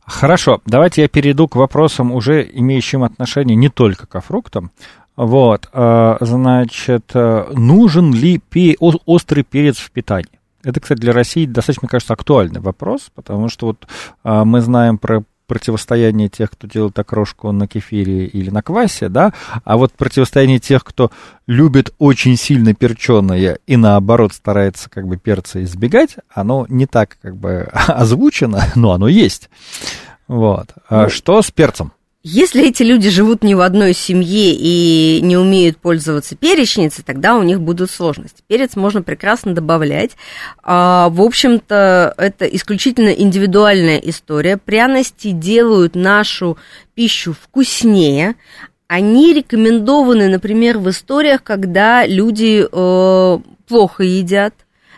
Speaker 2: Хорошо, давайте я перейду к вопросам, уже имеющим отношение не только к фруктам. Вот, значит, нужен ли острый перец в питании? Это, кстати, для России достаточно, мне кажется, актуальный вопрос, потому что вот а, мы знаем про противостояние тех, кто делает окрошку на кефире или на квасе, да, а вот противостояние тех, кто любит очень сильно перченое и наоборот старается как бы перца избегать, оно не так как бы озвучено, но оно есть. Вот. А ну, что с перцем?
Speaker 3: Если эти люди живут не в одной семье и не умеют пользоваться перечницей, тогда у них будут сложности. Перец можно прекрасно добавлять. А, в общем-то, это исключительно индивидуальная история. Пряности делают нашу пищу вкуснее. Они рекомендованы, например, в историях, когда люди э, плохо едят,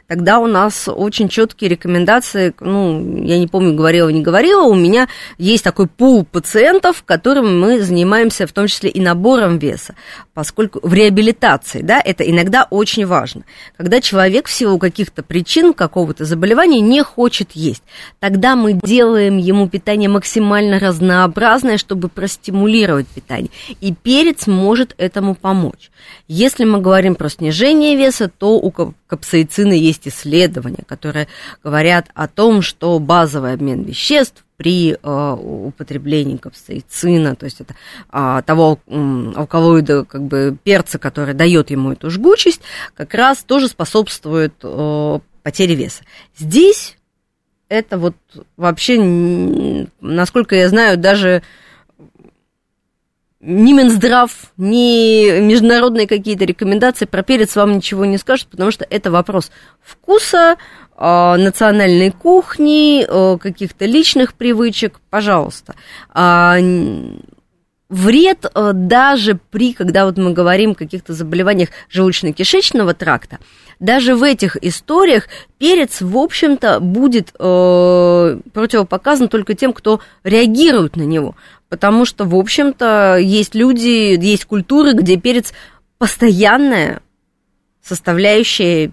Speaker 3: тогда у нас очень четкие рекомендации, ну, я не помню, говорила, не говорила, у меня есть такой пул пациентов, которым мы занимаемся в том числе и набором веса, поскольку в реабилитации, да, это иногда очень важно. Когда человек в силу каких-то причин, какого-то заболевания не хочет есть, тогда мы делаем ему питание максимально разнообразное, чтобы простимулировать питание. И перец может этому помочь. Если мы говорим про снижение веса, то у капсаицина есть исследования, которые говорят о том, что базовый обмен веществ при э, употреблении капсаицина, то есть это э, того алкалоида, как бы перца, который дает ему эту жгучесть, как раз тоже способствует э, потере веса. Здесь это вот вообще, насколько я знаю, даже ни Минздрав, ни международные какие-то рекомендации про перец вам ничего не скажут, потому что это вопрос вкуса, а, национальной кухни, а, каких-то личных привычек, пожалуйста. А, вред даже при, когда вот мы говорим о каких-то заболеваниях желудочно-кишечного тракта, даже в этих историях перец, в общем-то, будет э, противопоказан только тем, кто реагирует на него. Потому что, в общем-то, есть люди, есть культуры, где перец постоянная составляющая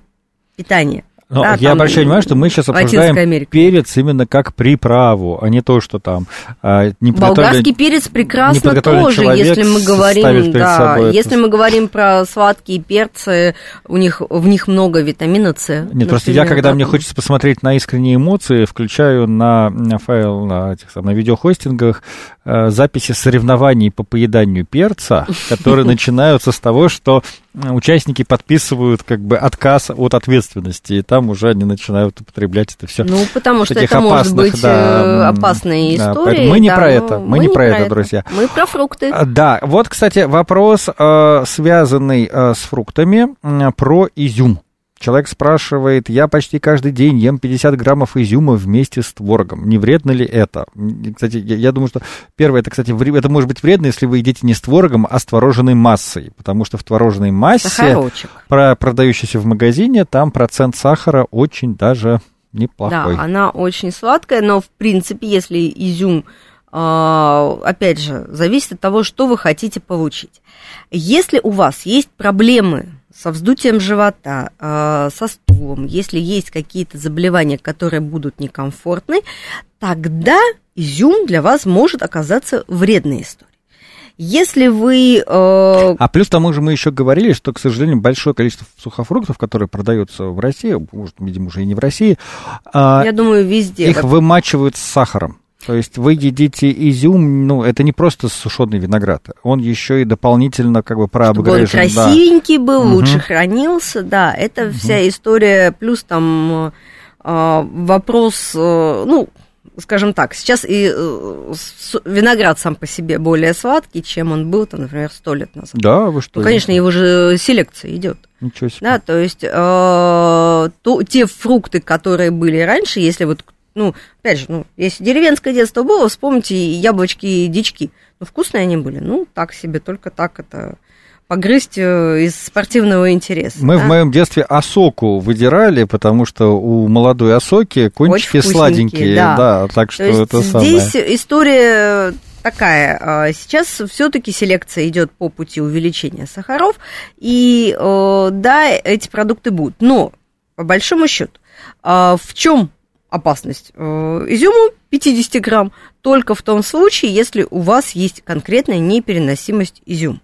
Speaker 3: питания.
Speaker 2: Но да, я обращаю внимание, что мы сейчас обсуждаем перец именно как приправу, а не то, что там
Speaker 3: а, не Болгарский перец прекрасно тоже, если мы говорим, да, если это... мы говорим про сладкие перцы, у них в них много витамина С. Нет,
Speaker 2: например, просто я, когда мне хочется посмотреть на искренние эмоции, включаю на, на файл на, этих, на видеохостингах записи соревнований по поеданию перца, которые начинаются с того, что участники подписывают как бы отказ от ответственности, и там уже они начинают употреблять это все.
Speaker 3: Ну, потому что это может быть да, э, опасные да, истории.
Speaker 2: Мы не да, про это, мы, мы не, не про это, это, друзья.
Speaker 3: Мы про фрукты.
Speaker 2: А, да, вот, кстати, вопрос, э, связанный э, с фруктами, про изюм. Человек спрашивает, я почти каждый день ем 50 граммов изюма вместе с творогом. Не вредно ли это? Кстати, я, я думаю, что первое, это, кстати, это может быть вредно, если вы едите не с творогом, а с творожной массой. Потому что в творожной массе, про, продающейся в магазине, там процент сахара очень даже неплохой.
Speaker 3: Да, она очень сладкая, но, в принципе, если изюм а, опять же, зависит от того, что вы хотите получить. Если у вас есть проблемы со вздутием живота, э, со стулом, если есть какие-то заболевания, которые будут некомфортны, тогда изюм для вас может оказаться вредной историей. Если вы... Э...
Speaker 2: А плюс тому же мы еще говорили, что, к сожалению, большое количество сухофруктов, которые продаются в России, может, видимо, уже и не в России,
Speaker 3: э, я думаю, везде.
Speaker 2: Их вымачивают с сахаром. То есть вы едите изюм, ну, это не просто сушеный виноград, он еще и дополнительно как бы прообгрежен.
Speaker 3: Чтобы он красивенький да. был, угу. лучше хранился, да, это угу. вся история, плюс там э, вопрос, э, ну, скажем так, сейчас и э, виноград сам по себе более сладкий, чем он был, там, например, сто лет назад.
Speaker 2: Да, вы что?
Speaker 3: Ну, конечно, его же селекция идет.
Speaker 2: Ничего себе.
Speaker 3: Да, то есть э, то, те фрукты, которые были раньше, если вот ну, опять же, ну, если деревенское детство было, вспомните яблочки и дички. Ну, вкусные они были. Ну, так себе, только так это погрызть э, из спортивного интереса.
Speaker 2: Мы да? в моем детстве осоку выдирали, потому что у молодой осоки кончики сладенькие, да. да, так что
Speaker 3: То
Speaker 2: это
Speaker 3: здесь самое. история такая. А, сейчас все-таки селекция идет по пути увеличения сахаров, и э, да, эти продукты будут. Но по большому счету, а, в чем опасность э, изюму 50 грамм только в том случае, если у вас есть конкретная непереносимость изюма.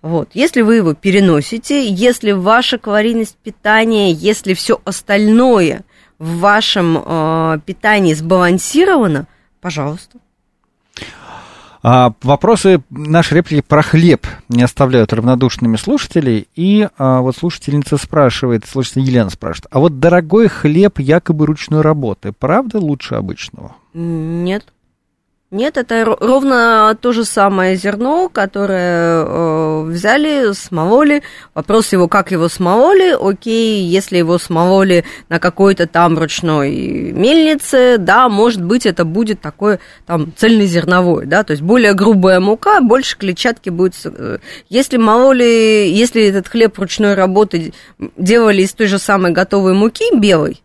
Speaker 3: Вот. Если вы его переносите, если ваша калорийность питания, если все остальное в вашем э, питании сбалансировано, пожалуйста.
Speaker 2: А, вопросы, наши реплики про хлеб не оставляют равнодушными слушателей. И а, вот слушательница спрашивает, слушатель Елена спрашивает, а вот дорогой хлеб якобы ручной работы, правда лучше обычного?
Speaker 3: Нет. Нет, это ровно то же самое зерно, которое э, взяли, смололи. Вопрос его, как его смололи. Окей, если его смололи на какой-то там ручной мельнице, да, может быть, это будет такое там цельнозерновое, да, то есть более грубая мука, больше клетчатки будет. Э, если мололи, если этот хлеб ручной работы делали из той же самой готовой муки белой,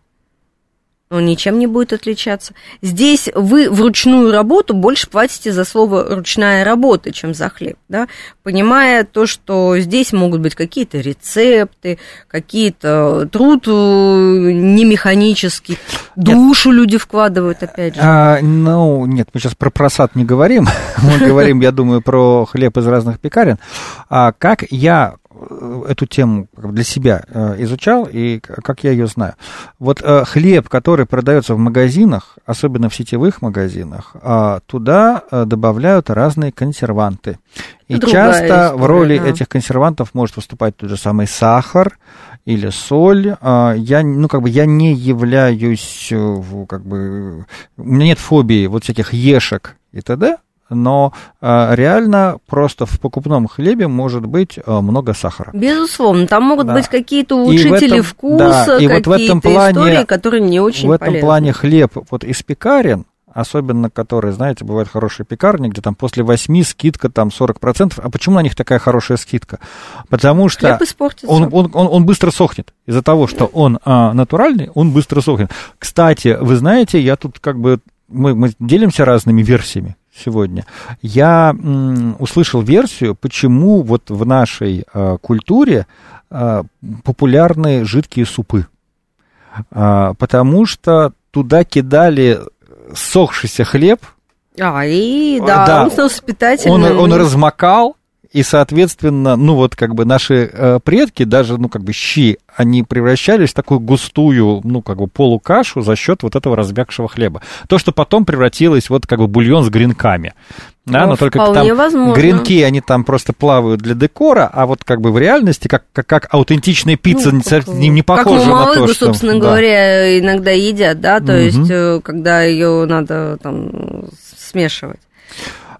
Speaker 3: он ничем не будет отличаться. Здесь вы вручную работу больше платите за слово «ручная работа», чем за хлеб, да? понимая то, что здесь могут быть какие-то рецепты, какие-то труд э, не механический, душу нет. люди вкладывают, опять же.
Speaker 2: А, ну, нет, мы сейчас про просад не говорим, мы говорим, я думаю, про хлеб из разных пекарен. А как я эту тему для себя э, изучал и как я ее знаю. Вот э, хлеб, который продается в магазинах, особенно в сетевых магазинах, э, туда э, добавляют разные консерванты. И
Speaker 3: Другая
Speaker 2: часто
Speaker 3: история,
Speaker 2: в роли
Speaker 3: да.
Speaker 2: этих консервантов может выступать тот же самый сахар или соль. Я, ну, как бы, я не являюсь, э, как бы, у меня нет фобии вот всяких ешек и т.д., но а, реально просто в покупном хлебе может быть а, много сахара.
Speaker 3: Безусловно, там могут
Speaker 2: Да.
Speaker 3: быть какие-то
Speaker 2: И в
Speaker 3: улучшители
Speaker 2: этом-
Speaker 3: вкуса,
Speaker 2: да, и вот в этом
Speaker 3: какие-то
Speaker 2: плане-
Speaker 3: истории, которые не очень
Speaker 2: в этом
Speaker 3: полезны.
Speaker 2: плане хлеб вот из пекарен, особенно которые, знаете, бывают хорошие пекарни, где там после 8 скидка там 40%. А почему на них такая хорошая скидка? Потому что он, он, он, он быстро сохнет. Из-за того, что он а, натуральный, он быстро сохнет. Кстати, вы знаете, я тут как бы... Мы, мы делимся разными версиями сегодня. Я услышал версию, почему вот в нашей а, культуре а, популярны жидкие супы. А, потому что туда кидали сохшийся хлеб,
Speaker 3: А, и
Speaker 2: Э,
Speaker 3: да,
Speaker 2: да.
Speaker 3: он становился питательным.
Speaker 2: он, он размокал, и, соответственно, ну вот как бы наши э, предки, даже, ну как бы щи, они превращались в такую густую, ну как бы полукашу за счет вот этого размягшего хлеба. То, что потом превратилось вот как бы бульон с гренками. Да,
Speaker 3: Ну,
Speaker 2: но только там
Speaker 3: возможно.
Speaker 2: гренки, они там просто плавают для декора, а вот как бы в реальности, как, как, как аутентичная пицца,
Speaker 3: Ну,
Speaker 2: не,
Speaker 3: как,
Speaker 2: не, не
Speaker 3: как
Speaker 2: похожа на
Speaker 3: мамалыгу,
Speaker 2: то, что...
Speaker 3: собственно
Speaker 2: да.
Speaker 3: говоря, иногда едят, да, то
Speaker 2: Мгм.
Speaker 3: есть, э, когда ее надо там смешивать.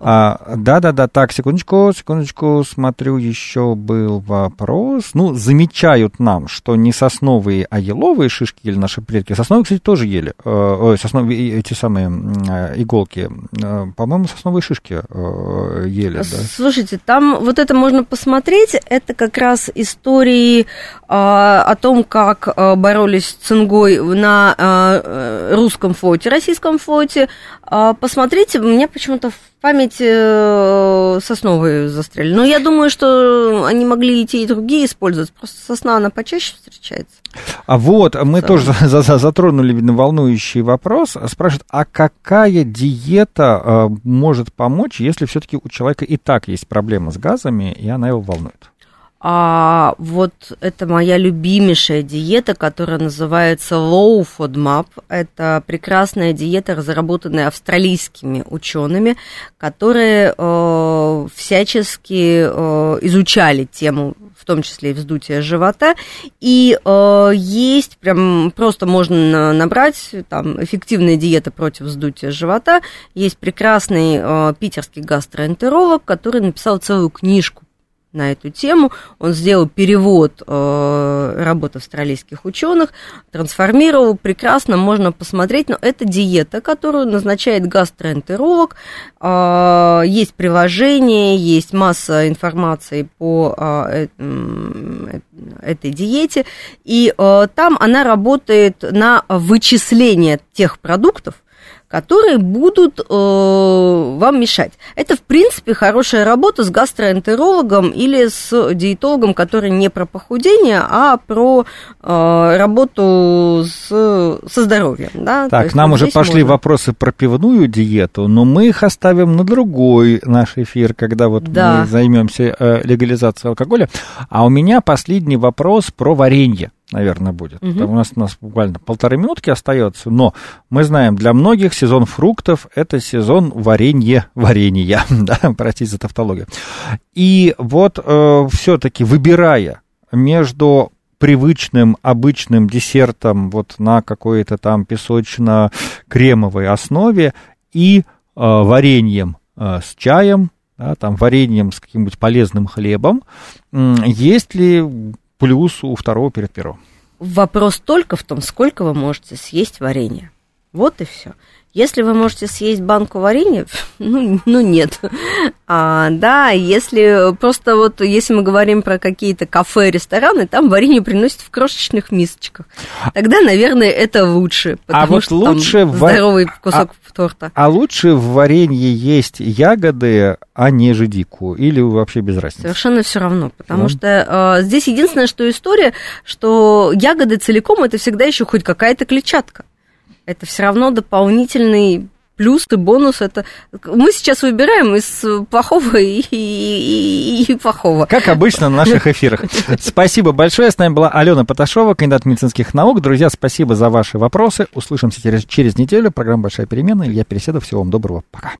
Speaker 2: А, да-да-да, так, секундочку, секундочку, смотрю, еще был вопрос. Ну, замечают нам, что не сосновые, а еловые шишки ели наши предки. Сосновые, кстати, тоже ели. Э, сосновые, эти самые э, иголки. Э, По-моему, сосновые шишки э, ели, да.
Speaker 3: Слушайте, там вот это можно посмотреть. Это как раз истории а, о том, как а, боролись с цингой на э, русском флоте, российском флоте. А, посмотрите, меня почему-то в памяти э, сосновые застряли. Но я думаю, что они могли и те, и другие использовать. Просто сосна, она почаще встречается.
Speaker 2: А вот, мы
Speaker 3: целом.
Speaker 2: тоже за- за- затронули видно, волнующий вопрос. Спрашивают, а какая диета э, может помочь, если все-таки у человека и так есть проблема с газами, и она его волнует?
Speaker 3: А вот это моя любимейшая диета, которая называется Low FODMAP. Это прекрасная диета, разработанная австралийскими учеными, которые э, всячески э, изучали тему, в том числе и вздутия живота. И э, есть прям просто можно на- набрать там эффективная диета против вздутия живота. Есть прекрасный э, питерский гастроэнтеролог, который написал целую книжку на эту тему. Он сделал перевод э, работ австралийских ученых, трансформировал прекрасно, можно посмотреть, но это диета, которую назначает гастроэнтеролог. Э, есть приложение, есть масса информации по э, э, этой диете, и э, там она работает на вычисление тех продуктов, которые будут э, вам мешать. Это, в принципе, хорошая работа с гастроэнтерологом или с диетологом, который не про похудение, а про э, работу с, со здоровьем. Да?
Speaker 2: Так,
Speaker 3: есть
Speaker 2: нам
Speaker 3: вот
Speaker 2: уже пошли
Speaker 3: можно.
Speaker 2: вопросы про пивную диету, но мы их оставим на другой наш эфир, когда вот
Speaker 3: Да.
Speaker 2: мы займемся э, легализацией алкоголя. А у меня последний вопрос про варенье, наверное, будет.
Speaker 3: Мгм.
Speaker 2: Там у нас, у нас буквально полторы минутки остается, но мы знаем, для многих сезон фруктов – это сезон варенье, варенья, да, простите за тавтологию. И вот все-таки выбирая между привычным обычным десертом вот на какой-то там песочно-кремовой основе и э, вареньем э, с чаем, да, там вареньем с каким-нибудь полезным хлебом, есть ли плюс у второго перед первым?
Speaker 3: Вопрос только в том, сколько вы можете съесть варенья. Вот и все. Если вы можете съесть банку варенья, ну, ну нет. А, да, если просто вот, если мы говорим про какие-то кафе, рестораны, там варенье приносят в крошечных мисочках. Тогда, наверное, это лучше, потому
Speaker 2: А вот
Speaker 3: что там
Speaker 2: лучше ва-
Speaker 3: здоровый кусок торта.
Speaker 2: А лучше в варенье есть ягоды, а не жидику? Или вообще без разницы?
Speaker 3: Совершенно все равно, потому
Speaker 2: Да.
Speaker 3: что э, здесь единственное, что история, что ягоды целиком это всегда еще хоть какая-то клетчатка. Это все равно дополнительный плюс и бонус это... Мы сейчас выбираем из плохого и, и, и плохого.
Speaker 2: Как обычно на наших эфирах. Спасибо большое. С нами была Алена Поташова, кандидат медицинских наук. Друзья, спасибо за ваши вопросы. Услышимся через, через неделю. Программа «Большая перемена». Илья Переседов. Всего вам доброго. Пока.